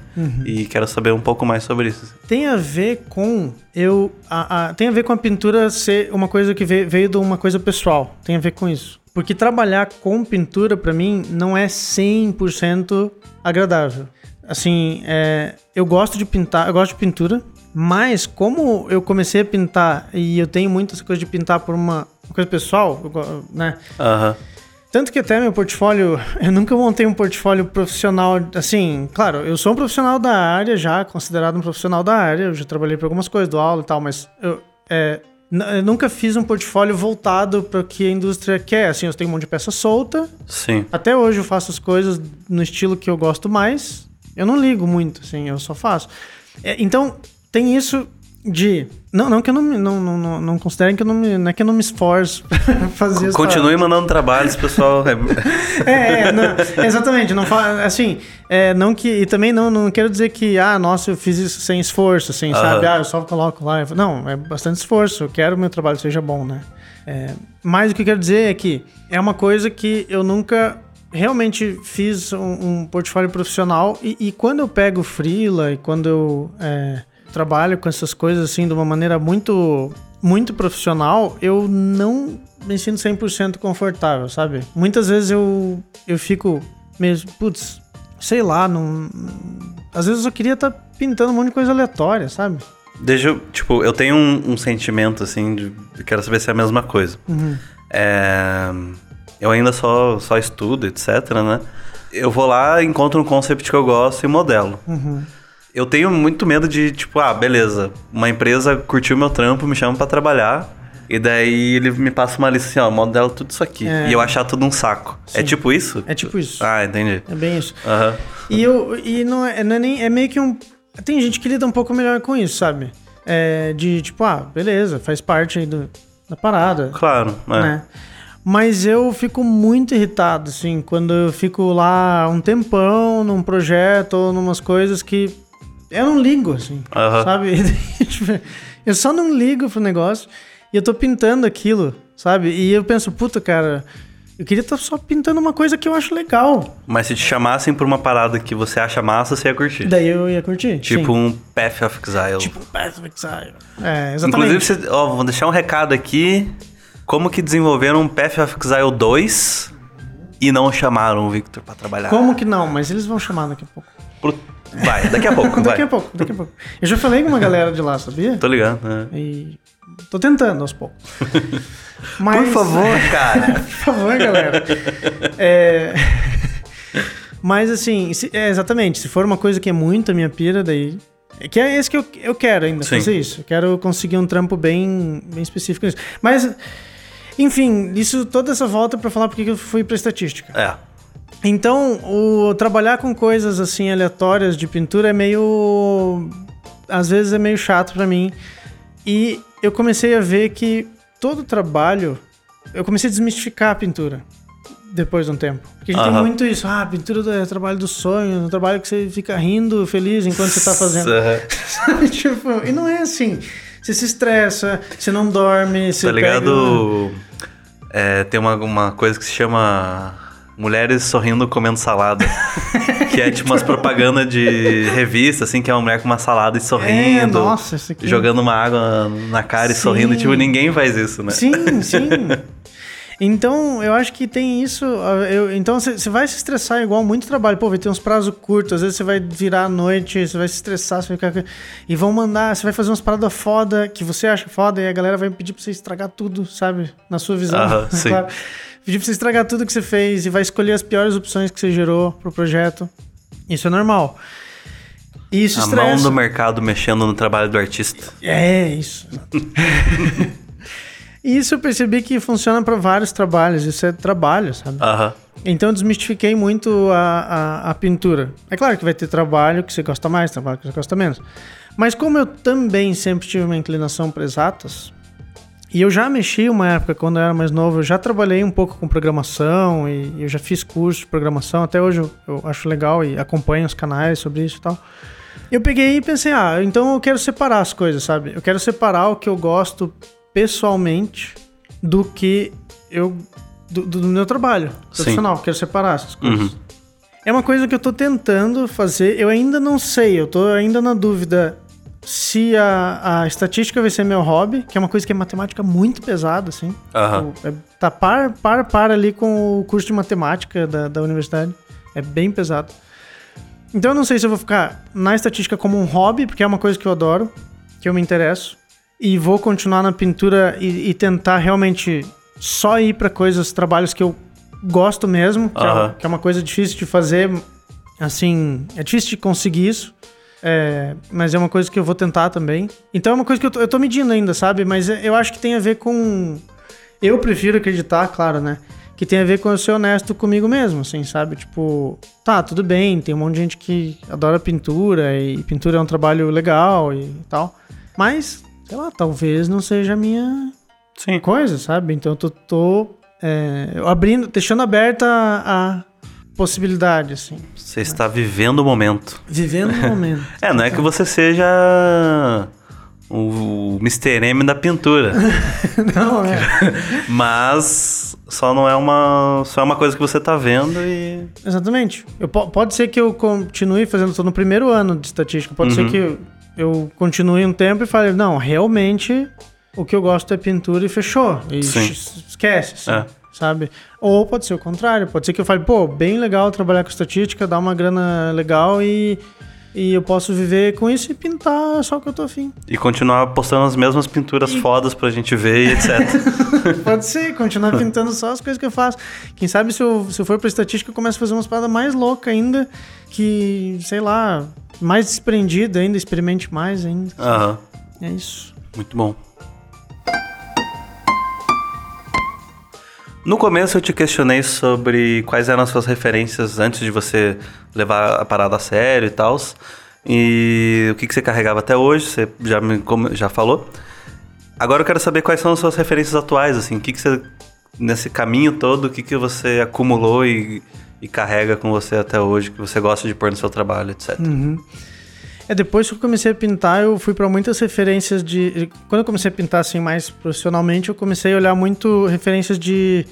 e quero saber um pouco mais sobre isso. Tem a ver com eu. a- a- tem a ver com a pintura ser uma coisa que veio, veio de uma coisa pessoal. Tem a ver com isso. Porque trabalhar com pintura, pra mim, não é 100% agradável. Assim, é, eu gosto de pintar, eu gosto de pintura, mas como eu comecei a pintar e eu tenho muito essa coisa de pintar por uma, uma coisa pessoal, né? Aham. Tanto que até meu portfólio, eu nunca montei um portfólio profissional, assim, claro, eu sou um profissional da área já, considerado um profissional da área, eu já trabalhei por algumas coisas, dou aula e tal, mas eu, é, Eu nunca fiz um portfólio voltado para o que a indústria quer. Assim, eu tenho um monte de peça solta. Sim. Até hoje eu faço as coisas no estilo que eu gosto mais. Eu não ligo muito, assim, eu só faço. É, então, tem isso de. Não, não que eu não, me- não, não, não, considerem que eu não me. Não é que eu não me esforço pra fazer as Continue mandando trabalhos, pessoal. é, é, não, exatamente. Não fa- assim, é, não que e também não, não quero dizer que ah, nossa, eu fiz isso sem esforço, assim, sabe? Ah, eu só coloco lá. Não, é bastante esforço. Eu quero que o meu trabalho seja bom, né? É, mas o que eu quero dizer é que é uma coisa que eu nunca realmente fiz um, um portfólio profissional e, e quando eu pego freela e quando eu é, trabalho com essas coisas assim de uma maneira muito muito profissional, eu não me sinto 100% confortável, sabe? Muitas vezes eu, eu fico mesmo, putz, sei lá, não... Às vezes eu queria estar pintando um monte de coisa aleatória, sabe? Deixa eu, tipo, eu tenho um, um sentimento, assim, de, eu quero saber se é a mesma coisa. É, eu ainda só, só estudo, etc, né? Eu vou lá, encontro um concept que eu gosto e modelo. Eu tenho muito medo de, tipo, ah, beleza, uma empresa curtiu meu trampo, me chama pra trabalhar, e daí ele me passa uma lista assim, ó, modela tudo isso aqui. É. E eu achar tudo um saco. É Sim. tipo isso? É tipo isso. Ah, entendi. É bem isso. Aham. E, eu, e não, é, não é nem. É meio que um. Tem gente que lida um pouco melhor com isso, sabe? É, de tipo, ah, beleza, faz parte aí do, da parada. Claro, é. né? Mas eu fico muito irritado, assim, quando eu fico lá um tempão num projeto ou numas coisas que eu não ligo, assim, Aham. sabe? Tipo, eu só não ligo pro negócio e eu tô pintando aquilo, sabe? E eu penso, puta, cara, eu queria estar só pintando uma coisa que eu acho legal. Mas se te chamassem por uma parada que você acha massa, você ia curtir. Daí eu ia curtir. Tipo sim. um Path of Exile. Tipo um Path of Exile. É, exatamente. Inclusive, você, ó, vou deixar um recado aqui. Como que desenvolveram um Path of Exile 2 e não chamaram o Victor pra trabalhar? Como que não? Mas eles vão chamar daqui a pouco. Pro- Vai, daqui a pouco, vai. Daqui a pouco, daqui a pouco. Eu já falei com uma galera de lá, sabia? Tô ligado. né? E tô tentando aos poucos. Mas, Por favor, cara. Por favor, galera. É... Mas assim, se- é, exatamente, se for uma coisa que é muito a minha pira, daí. É que é esse que eu, eu quero ainda Sim. fazer isso. Eu quero conseguir um trampo bem, bem específico nisso. Mas, enfim, isso toda essa volta pra falar porque que eu fui pra estatística. É. Então, o trabalhar com coisas assim aleatórias de pintura é meio às vezes é meio chato pra mim. E eu comecei a ver que todo trabalho, eu comecei a desmistificar a pintura depois de um tempo. Porque a gente tem Aham. muito isso, ah, pintura é trabalho do sonho, é um trabalho que você fica rindo, feliz enquanto você tá fazendo. Tipo, e não é assim. Você se estressa, você não dorme, você Tá pega- ligado? É, tem uma, uma coisa que se chama Mulheres Sorrindo Comendo Salada. que é tipo umas propagandas de revista, assim, que é uma mulher com uma salada e sorrindo. É, nossa, isso aqui. Jogando uma água na cara e Sim. sorrindo. Tipo, ninguém faz isso, né? Sim, sim. Então, eu acho que tem isso. ah, eu- então, você vai se estressar igual muito trabalho. Pô, vai ter uns prazos curtos. Às vezes você vai virar à noite, você vai se estressar, você vai ficar. E vão mandar, você vai fazer umas paradas foda que você acha foda e a galera vai pedir pra você estragar tudo, sabe? Na sua visão. Sim. Claro. Pedir pra você estragar tudo que você fez e vai escolher as piores opções que você gerou pro projeto. Isso é normal. E isso A estressa. mão do mercado mexendo no trabalho do artista. É, isso. E isso eu percebi que funciona para vários trabalhos. Isso é trabalho, sabe? Aham. Então eu desmistifiquei muito a, a, a pintura. É claro que vai ter trabalho que você gosta mais, trabalho que você gosta menos. Mas como eu também sempre tive uma inclinação para exatas, e eu já mexi uma época quando eu era mais novo, eu já trabalhei um pouco com programação e eu já fiz curso de programação. Até hoje eu, eu acho legal e acompanho os canais sobre isso e tal. Eu peguei e pensei, ah, então eu quero separar as coisas, sabe? Eu quero separar o que eu gosto pessoalmente do que eu. do, do meu trabalho Sim. profissional. Quero separar essas coisas. Uhum. É uma coisa que eu tô tentando fazer, eu ainda não sei, eu tô ainda na dúvida se a, a estatística vai ser meu hobby, que é uma coisa que é matemática muito pesada, assim. Tipo, é- tá par, par, par ali com o curso de matemática da, da universidade. É bem pesado. Então eu não sei se eu vou ficar na estatística como um hobby, porque é uma coisa que eu adoro, que eu me interesso, e vou continuar na pintura e, e tentar realmente só ir para coisas, trabalhos que eu gosto mesmo, que, é, Aham. que é uma coisa difícil de fazer, assim, é difícil de conseguir isso. É, mas é uma coisa que eu vou tentar também. Então é uma coisa que eu tô, eu tô medindo ainda, sabe? Mas eu acho que tem a ver com. Eu prefiro acreditar, claro, né? Que tem a ver com eu ser honesto comigo mesmo, assim, sabe? Tipo, tá, tudo bem, tem um monte de gente que adora pintura e pintura é um trabalho legal e tal. Mas, sei lá, talvez não seja a minha Sim. coisa, sabe? Então eu tô, tô é, abrindo, deixando aberta a, a possibilidade, assim. Você está vivendo o momento. Vivendo o momento. É, não é que você seja o Mr. M da pintura, não, é. mas só não é uma só é uma coisa que você tá vendo e Exatamente. Eu, po- pode ser que eu continue fazendo, tô no primeiro ano de estatística, pode ser Uhum. que eu, eu continue um tempo e fale, não, realmente o que eu gosto é pintura e fechou. E Sim. esquece, assim, É. sabe? Ou pode ser o contrário, pode ser que eu fale, pô, bem legal trabalhar com estatística, dar uma grana legal e, e eu posso viver com isso e pintar só o que eu tô afim. e continuar postando as mesmas pinturas fodas pra gente ver e etc. Pode ser, continuar pintando só as coisas que eu faço. Quem sabe se eu, se eu for pra estatística, eu começo a fazer umas paradas mais loucas ainda, que, sei lá, mais desprendido ainda, experimente mais ainda. Aham. É isso. Muito bom. No começo eu te questionei sobre quais eram as suas referências antes de você levar a parada a sério e tal. E o que, que você carregava até hoje, você já, me, já falou. Agora eu quero saber quais são as suas referências atuais, assim, o que, que você, nesse caminho todo, o que, que você acumulou e, e carrega com você até hoje, que você gosta de pôr no seu trabalho, etc. É, depois que eu comecei a pintar, eu fui pra muitas referências de. Quando eu comecei a pintar assim mais profissionalmente, eu comecei a olhar muito referências de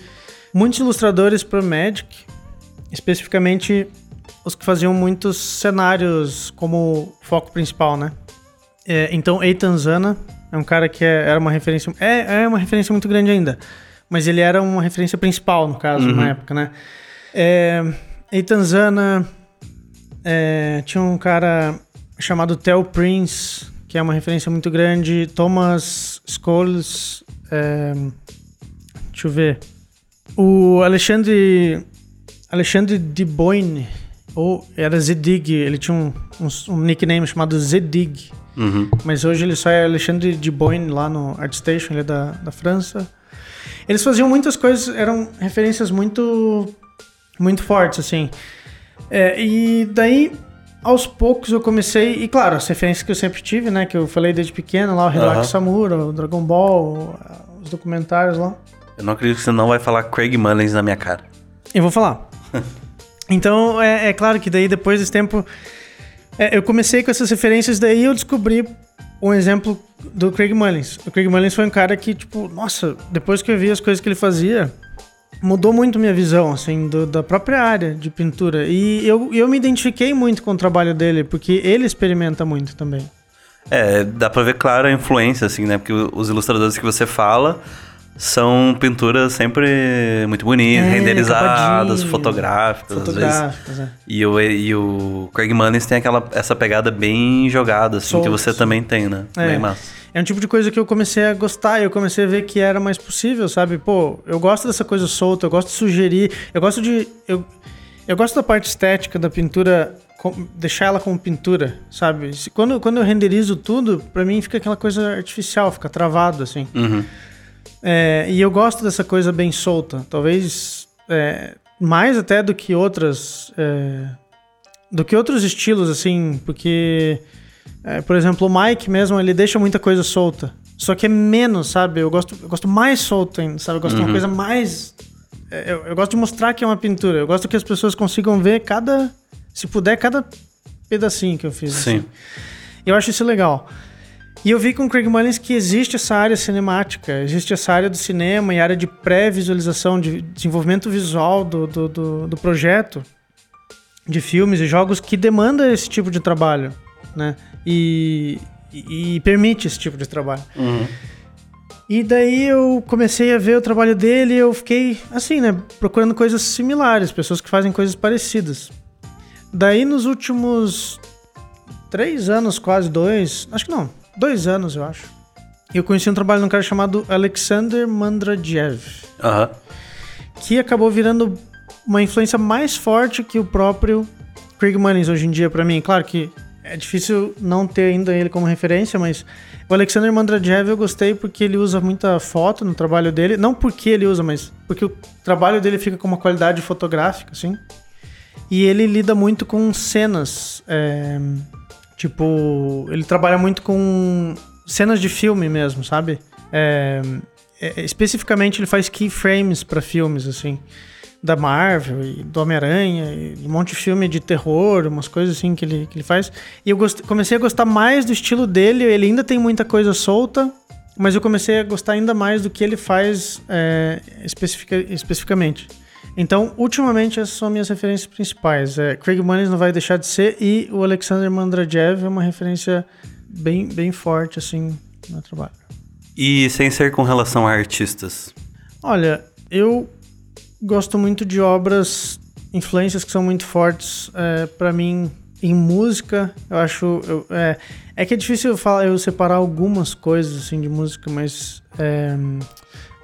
muitos ilustradores pro Magic, especificamente os que faziam muitos cenários como foco principal, né? É, então, Eitan Zana é um cara que é- era uma referência. É, é uma referência muito grande ainda. Mas ele era uma referência principal, no caso, na época, né? É, Eitan Zana. é, tinha um cara chamado Theo Prince, que é uma referência muito grande. Thomas Scholes. é, deixa eu ver. O Alexandre. Alexandre de Boyne. Ou era Zedig. Ele tinha um, um- um nickname chamado Zedig. Uhum. Mas hoje ele só é Alexandre de Boyne lá no ArtStation, ele é da, da França. Eles faziam muitas coisas, eram referências muito muito fortes, assim. É, e daí, aos poucos eu comecei, e claro, as referências que eu sempre tive, né, que eu falei desde pequeno, lá o Hiroaki Aham. Samura, o Dragon Ball, os documentários lá. Eu não acredito que você não vai falar Craig Mullins na minha cara. Eu vou falar. então, é, é claro que daí, depois desse tempo, é, eu comecei com essas referências, daí eu descobri um exemplo do Craig Mullins. O Craig Mullins foi um cara que, tipo, nossa, depois que eu vi as coisas que ele fazia, mudou muito minha visão, assim, do- da própria área de pintura. E eu, eu me identifiquei muito com o trabalho dele, porque ele experimenta muito também. É, dá pra ver claro a influência, assim, né? Porque os ilustradores que você fala são pinturas sempre muito bonitas, É, renderizadas, fotográficas. às vezes. Fotográficas, é. E o, e o Craig Mullins tem aquela, essa pegada bem jogada, assim, que você também tem, né? É. Bem massa. É um tipo de coisa que eu comecei a gostar, eu comecei a ver que era mais possível, sabe? Pô, eu gosto dessa coisa solta, eu gosto de sugerir, eu gosto de. Eu, eu gosto da parte estética da pintura, deixar ela como pintura, sabe? Quando, quando eu renderizo tudo, pra mim fica aquela coisa artificial, fica travado, assim. Uhum. É, e eu gosto dessa coisa bem solta. Talvez é, mais até do que outras. é, do que outros estilos, assim, porque. É, por exemplo, o Mike mesmo, ele deixa muita coisa solta. Só que é menos, sabe? Eu gosto, eu gosto mais solto ainda, sabe? Eu gosto de uma coisa mais. é, Eu, eu gosto de mostrar que é uma pintura. Eu gosto que as pessoas consigam ver cada. Se puder, cada pedacinho que eu fiz. Sim. assim. Eu acho isso legal. E eu vi com o Craig Mullins que existe essa área cinemática, existe essa área do cinema e área de pré-visualização, de desenvolvimento visual do, do, do, do projeto de filmes e jogos que demanda esse tipo de trabalho, né? E, e, e permite esse tipo de trabalho. Uhum. E daí eu comecei a ver o trabalho dele e eu fiquei, assim, né? Procurando coisas similares, pessoas que fazem coisas parecidas. Daí nos últimos três anos, quase dois, acho que não, dois anos eu acho. Eu conheci um trabalho de um cara chamado Alexander Mandradiev, Aham. que acabou virando uma influência mais forte que o próprio Craig Mullins hoje em dia pra mim. Claro que é difícil não ter ainda ele como referência, mas o Alexander Mandrajev eu gostei porque ele usa muita foto no trabalho dele. Não porque ele usa, mas porque o trabalho dele fica com uma qualidade fotográfica, assim. E ele lida muito com cenas. É, tipo, ele trabalha muito com cenas de filme mesmo, sabe? É, é, especificamente ele faz keyframes para filmes, assim da Marvel e do Homem-Aranha, e um monte de filme de terror, umas coisas assim que ele, que ele faz. E eu gost... comecei a gostar mais do estilo dele, ele ainda tem muita coisa solta, mas eu comecei a gostar ainda mais do que ele faz é, especifica... especificamente. Então, ultimamente, essas são minhas referências principais. É, Craig Muniz não vai deixar de ser, e o Alexander Mandrajev é uma referência bem, bem forte, assim, no trabalho. E sem ser com relação a artistas? Olha, eu gosto muito de obras, influências que são muito fortes é, para mim em música. Eu acho. Eu, é, é que é difícil eu, falar, eu separar algumas coisas assim de música, mas. É,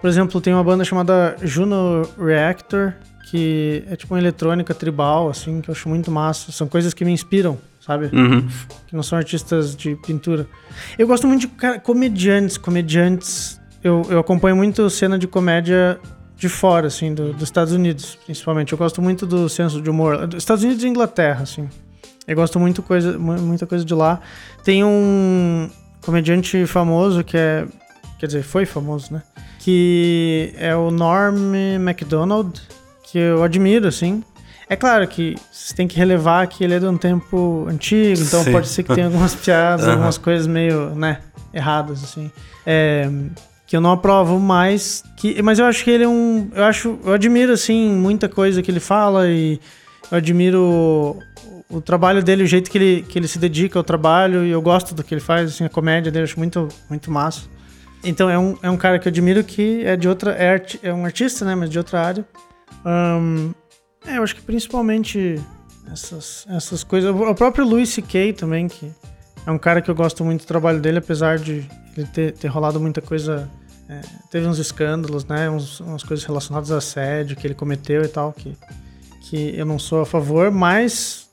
por exemplo, tem uma banda chamada Juno Reactor, que é tipo uma eletrônica tribal, assim, que eu acho muito massa. São coisas que me inspiram, sabe? Uhum. Que não são artistas de pintura. Eu gosto muito de cara, comediantes. Comediantes. Eu, eu acompanho muito cena de comédia de fora, assim, do, dos Estados Unidos, principalmente. Eu gosto muito do senso de humor. Estados Unidos e Inglaterra, assim. Eu gosto muito coisa, muita coisa de lá. Tem um comediante famoso que é. Quer dizer, foi famoso, né? Que é o Norm MacDonald, que eu admiro, assim. É claro que você tem que relevar que ele é de um tempo antigo, então Sim. pode ser que tenha algumas piadas, uhum. algumas coisas meio, né, erradas, assim. É, que eu não aprovo mais, que, mas eu acho que ele é um, eu acho, eu admiro assim muita coisa que ele fala e eu admiro o, o, trabalho dele, o jeito que ele, que ele se dedica ao trabalho e eu gosto do que ele faz, assim, a comédia dele eu acho muito muito massa. Então é um, é um cara que eu admiro que é de outra é, é um artista, né, mas de outra área. Um, é, eu acho que principalmente essas, essas coisas. O próprio Louis C.K. também, que é um cara que eu gosto muito do trabalho dele, apesar de ele ter, ter rolado muita coisa. É, teve uns escândalos, né? Uns, umas coisas relacionadas a assédio que ele cometeu e tal, que, que eu não sou a favor, mas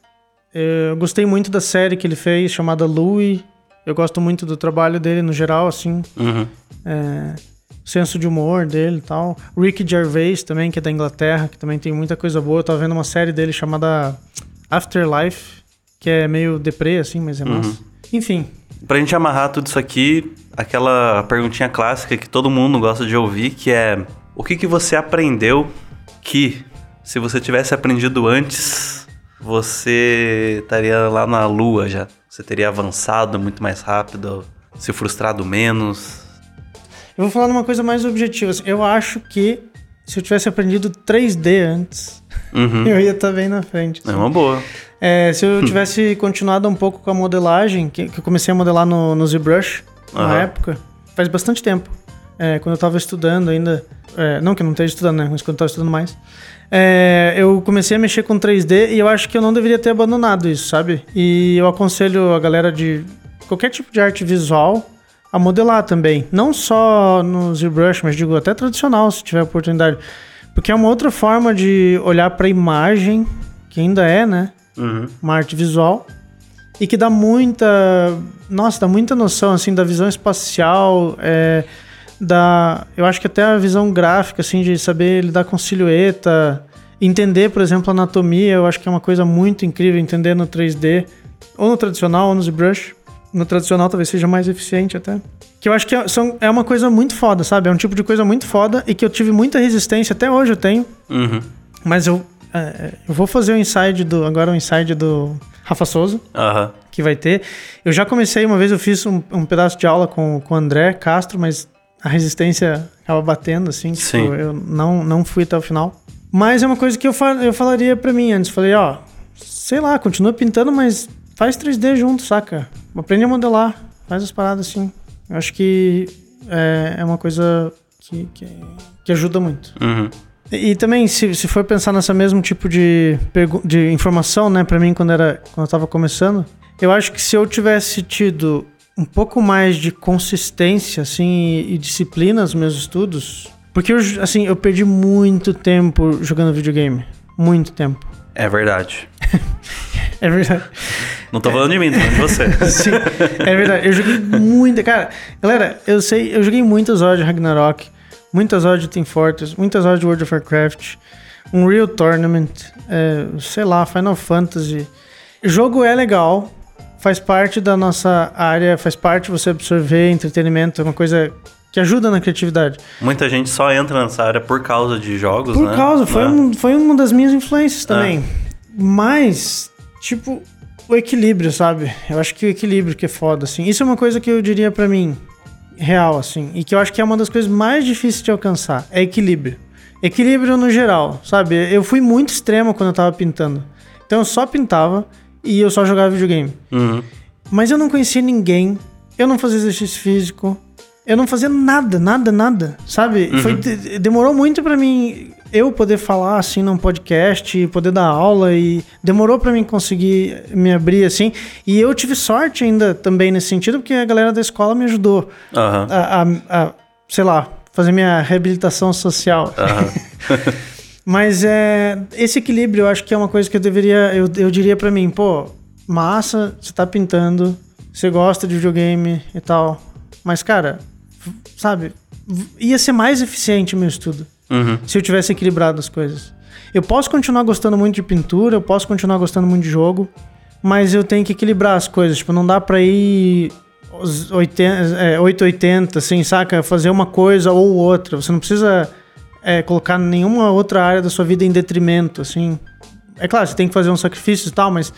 eu gostei muito da série que ele fez, chamada Louis. Eu gosto muito do trabalho dele no geral, assim. Uhum. É, senso de humor dele e tal. Ricky Gervais também, que é da Inglaterra, que também tem muita coisa boa. Eu tava vendo uma série dele chamada Afterlife, que é meio deprê, assim, mas é massa. Uhum. Enfim. Pra gente amarrar tudo isso aqui, aquela perguntinha clássica que todo mundo gosta de ouvir, que é o que, que você aprendeu que, se você tivesse aprendido antes, você estaria lá na lua já? Você teria avançado muito mais rápido, se frustrado menos? Eu vou falar uma coisa mais objetiva. Assim, eu acho que se eu tivesse aprendido 3D antes, uhum. eu ia estar tá bem na frente. Assim. É uma boa. É, se eu tivesse continuado um pouco com a modelagem, que, que eu comecei a modelar no, no ZBrush, uhum. na época, faz bastante tempo. É, quando eu estava estudando ainda, é, não que eu não esteja estudando, né, mas quando eu estava estudando mais, é, eu comecei a mexer com 3D e eu acho que eu não deveria ter abandonado isso, sabe? E eu aconselho a galera de qualquer tipo de arte visual a modelar também. Não só no ZBrush, mas digo até tradicional, se tiver oportunidade. Porque é uma outra forma de olhar para a imagem, que ainda é, né? Uhum. Uma arte visual e que dá muita. Nossa, dá muita noção assim da visão espacial, é, da. Eu acho que até a visão gráfica, assim, de saber lidar com silhueta, entender, por exemplo, anatomia, eu acho que é uma coisa muito incrível entender no 3D, ou no tradicional, ou no ZBrush. No tradicional talvez seja mais eficiente até. Que eu acho que é, são, é uma coisa muito foda, sabe? É um tipo de coisa muito foda e que eu tive muita resistência, até hoje eu tenho. Uhum. Mas eu, eu vou fazer o inside do. Agora o inside do Rafa Souza, uhum. que vai ter. Eu já comecei, uma vez eu fiz um, um, pedaço de aula com, com o André Castro, mas a resistência acaba batendo, assim. Tipo, Sim. eu não, não fui até o final. Mas é uma coisa que eu, fal, eu falaria pra mim antes. Falei, ó, sei lá, continua pintando, mas faz 3D junto, saca? Aprende a modelar, faz as paradas assim. Eu acho que é, é uma coisa que, que, que ajuda muito. Uhum. E, também, se, se for pensar nessa mesmo tipo de, de informação, né, para mim, quando, era, quando eu tava começando, eu acho que se eu tivesse tido um pouco mais de consistência, assim, e, e disciplina nos meus estudos, porque eu, assim, eu perdi muito tempo jogando videogame. Muito tempo. É verdade. é verdade. Não tô falando de mim, tô falando de você. Sim, é verdade. Eu joguei muita. Cara, galera, eu sei, eu joguei muitas horas de Ragnarok, muitas horas de Team Fortress, muitas horas de World of Warcraft, Unreal Tournament, é, sei lá, Final Fantasy. O jogo é legal, faz parte da nossa área, faz parte você absorver entretenimento, é uma coisa que ajuda na criatividade. Muita gente só entra nessa área por causa de jogos, Por né? causa, foi, É. um- foi uma das minhas influências também. Mas, tipo, o equilíbrio, sabe? Eu acho que o equilíbrio que é foda, assim. Isso é uma coisa que eu diria pra mim, real, assim. E que eu acho que é uma das coisas mais difíceis de alcançar. É equilíbrio. Equilíbrio no geral, sabe? Eu fui muito extremo quando eu tava pintando. Então eu só pintava e eu só jogava videogame. Uhum. Mas eu não conhecia ninguém, eu não fazia exercício físico, eu não fazia nada, nada, nada, sabe? Foi, de- demorou muito pra mim eu poder falar assim num podcast, poder dar aula e demorou pra mim conseguir me abrir assim. E eu tive sorte ainda também nesse sentido, porque a galera da escola me ajudou Aham. a, a- a, sei lá, fazer minha reabilitação social. Aham. Mas é esse equilíbrio eu acho que é uma coisa que eu deveria, eu, eu diria pra mim, pô, massa, você tá pintando, você gosta de videogame e tal, mas cara, sabe, ia ser mais eficiente o meu estudo Uhum. se eu tivesse equilibrado as coisas. Eu posso continuar gostando muito de pintura, eu posso continuar gostando muito de jogo, mas eu tenho que equilibrar as coisas, tipo, não dá pra ir os 80, é, 880, assim, saca? Fazer uma coisa ou outra. Você não precisa é, colocar nenhuma outra área da sua vida em detrimento, assim. É claro, você tem que fazer um sacrifício e tal, mas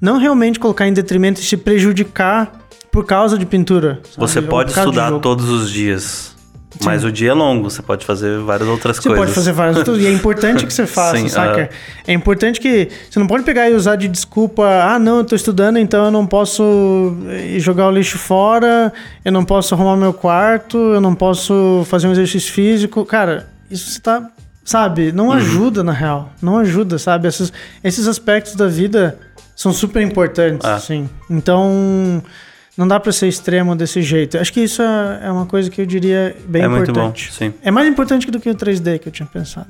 não realmente colocar em detrimento e se prejudicar por causa de pintura. sabe? Você pode estudar todos os dias. Mas o dia é longo, você pode fazer várias outras Você coisas. pode fazer várias outras. E é importante que você faça, Sim, saca? aham. É importante que. Você não pode pegar e usar de desculpa, ah, não, eu tô estudando, então eu não posso eh, jogar o lixo fora, eu não posso arrumar meu quarto, eu não posso fazer um exercício físico. Cara, isso você tá. Sabe? Uhum. Não ajuda, na real. Não ajuda, sabe? Esses, esses aspectos da vida são super importantes, Ah. assim. Então. Não dá pra ser extremo desse jeito. Acho que isso é é uma coisa que eu diria bem é muito importante. bom, sim. É mais importante do que o 3D que eu tinha pensado.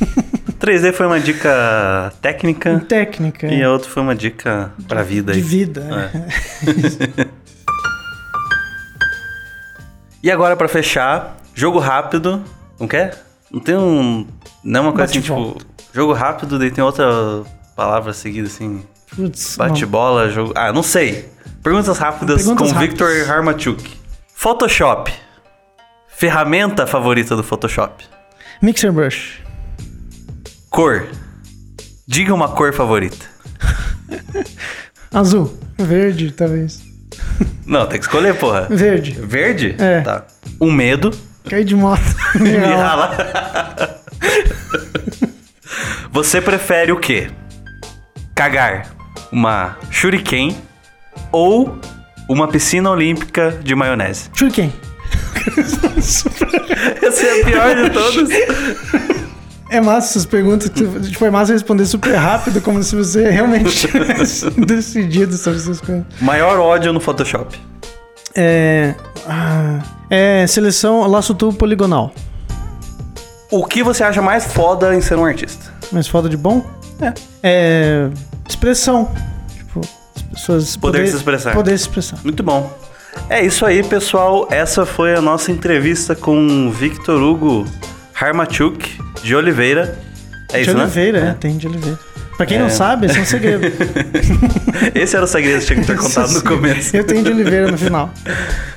3D foi uma dica técnica Técnica. e a outra foi uma dica pra vida de aí. vida. né? É. E agora pra fechar, jogo rápido. Não quer? Não tem um. Não é uma coisa assim, tipo. Jogo rápido, daí tem outra palavra seguida assim. Bate-bola, jogo. Ah, não sei. Perguntas rápidas Perguntas com rápidas. Victor Harmachuk. Photoshop. Ferramenta favorita do Photoshop. Mixer Brush. Cor. Diga uma cor favorita. Azul. Verde, talvez. Não, tem que escolher, porra. Verde. Verde? É. Tá. Um medo. Caí de moto. Me rala. Você prefere o quê? Cagar uma shuriken ou uma piscina olímpica de maionese? Shuriken. Essa é a pior de todas. É massa essas perguntas. você- Tipo, é massa responder super rápido, como se você realmente tivesse decidido sobre essas coisas. Maior ódio no Photoshop. É. ah, é seleção laço tubo poligonal. O que você acha mais foda em ser um artista? Mas foda de bom? É. É. Expressão. Pessoas. Poder se expressar. Poder se expressar. Muito bom. É isso aí, pessoal. Essa foi a nossa entrevista com Victor Hugo Harmachuk de Oliveira. É de isso, Oliveira, né? é, tem de Oliveira. Pra quem É. não sabe, esse é um segredo. Esse era o segredo que tinha que ter contado no começo. Eu tenho de Oliveira no final.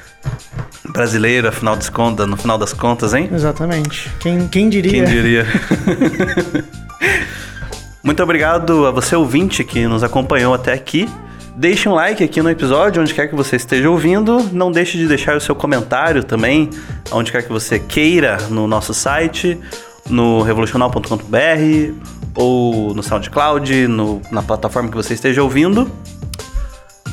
Brasileiro, afinal das contas, no final das contas, hein? Exatamente. Quem, quem diria? Quem diria? Muito obrigado a você ouvinte que nos acompanhou até aqui. Deixe um like aqui no episódio, onde quer que você esteja ouvindo. Não deixe de deixar o seu comentário também, onde quer que você queira, no nosso site, no revolucional.com.br ou no SoundCloud, no, na plataforma que você esteja ouvindo.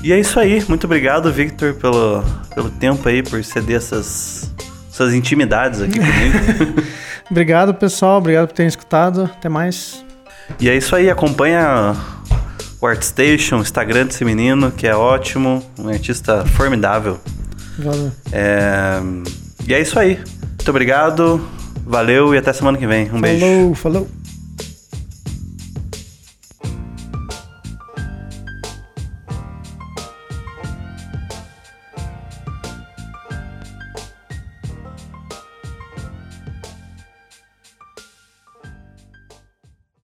E é isso aí. Muito obrigado, Victor, pelo, pelo tempo aí, por ceder essas, essas intimidades aqui comigo. Obrigado, pessoal. Obrigado por terem escutado. Até mais. E é isso aí, acompanha o ArtStation, o Instagram desse menino, que é ótimo, um artista formidável. Valeu. É, E é isso aí. Muito obrigado, valeu e até semana que vem. Um beijo. Falou, falou.